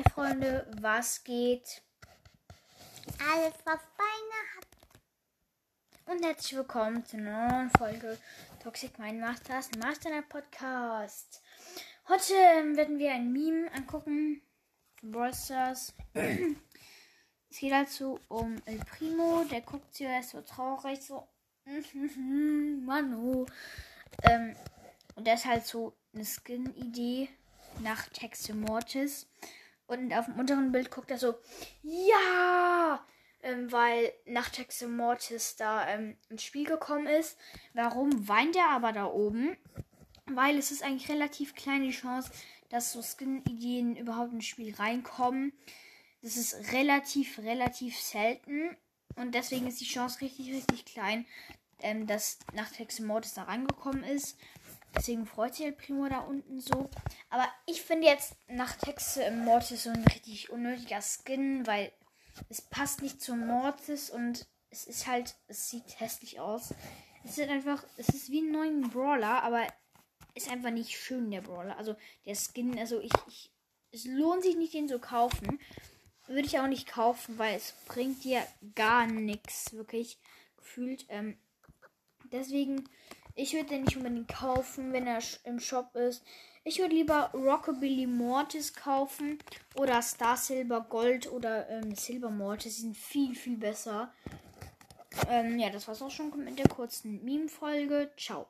Hi Freunde, was geht? Alles, was Beine hat. Und herzlich willkommen zur neuen Folge Toxic Mind Masters Master Podcast. Heute ähm, werden wir ein Meme angucken. Brawl Stars. es geht dazu um El Primo. Der guckt sich erst so traurig, so. Manu. Ähm, und das ist halt so eine Skin-Idee nach Texte Mortis. Und auf dem unteren Bild guckt er so, ja! Ähm, weil nach Texte Mortis da ähm, ins Spiel gekommen ist. Warum weint er aber da oben? Weil es ist eigentlich relativ klein die Chance, dass so Skin-Ideen überhaupt ins Spiel reinkommen. Das ist relativ, relativ selten. Und deswegen ist die Chance richtig, richtig klein, ähm, dass nach Texte Mortis da reingekommen ist. Deswegen freut sich El Primo da unten so. Aber ich finde jetzt nach Texte im Mortis so ein richtig unnötiger Skin, weil es passt nicht zum Mortis und es ist halt, es sieht hässlich aus. Es ist einfach, es ist wie ein neuer Brawler, aber ist einfach nicht schön, der Brawler. Also der Skin, also ich, ich es lohnt sich nicht, den zu kaufen. Würde ich auch nicht kaufen, weil es bringt dir gar nichts, wirklich gefühlt. Ähm, deswegen ich würde den nicht unbedingt kaufen, wenn er im Shop ist. Ich würde lieber Rockabilly Mortis kaufen oder Star Silver Gold oder ähm, Silver Mortis. Die sind viel, viel besser. Ähm, ja, das war's auch schon mit der kurzen Meme-Folge. Ciao.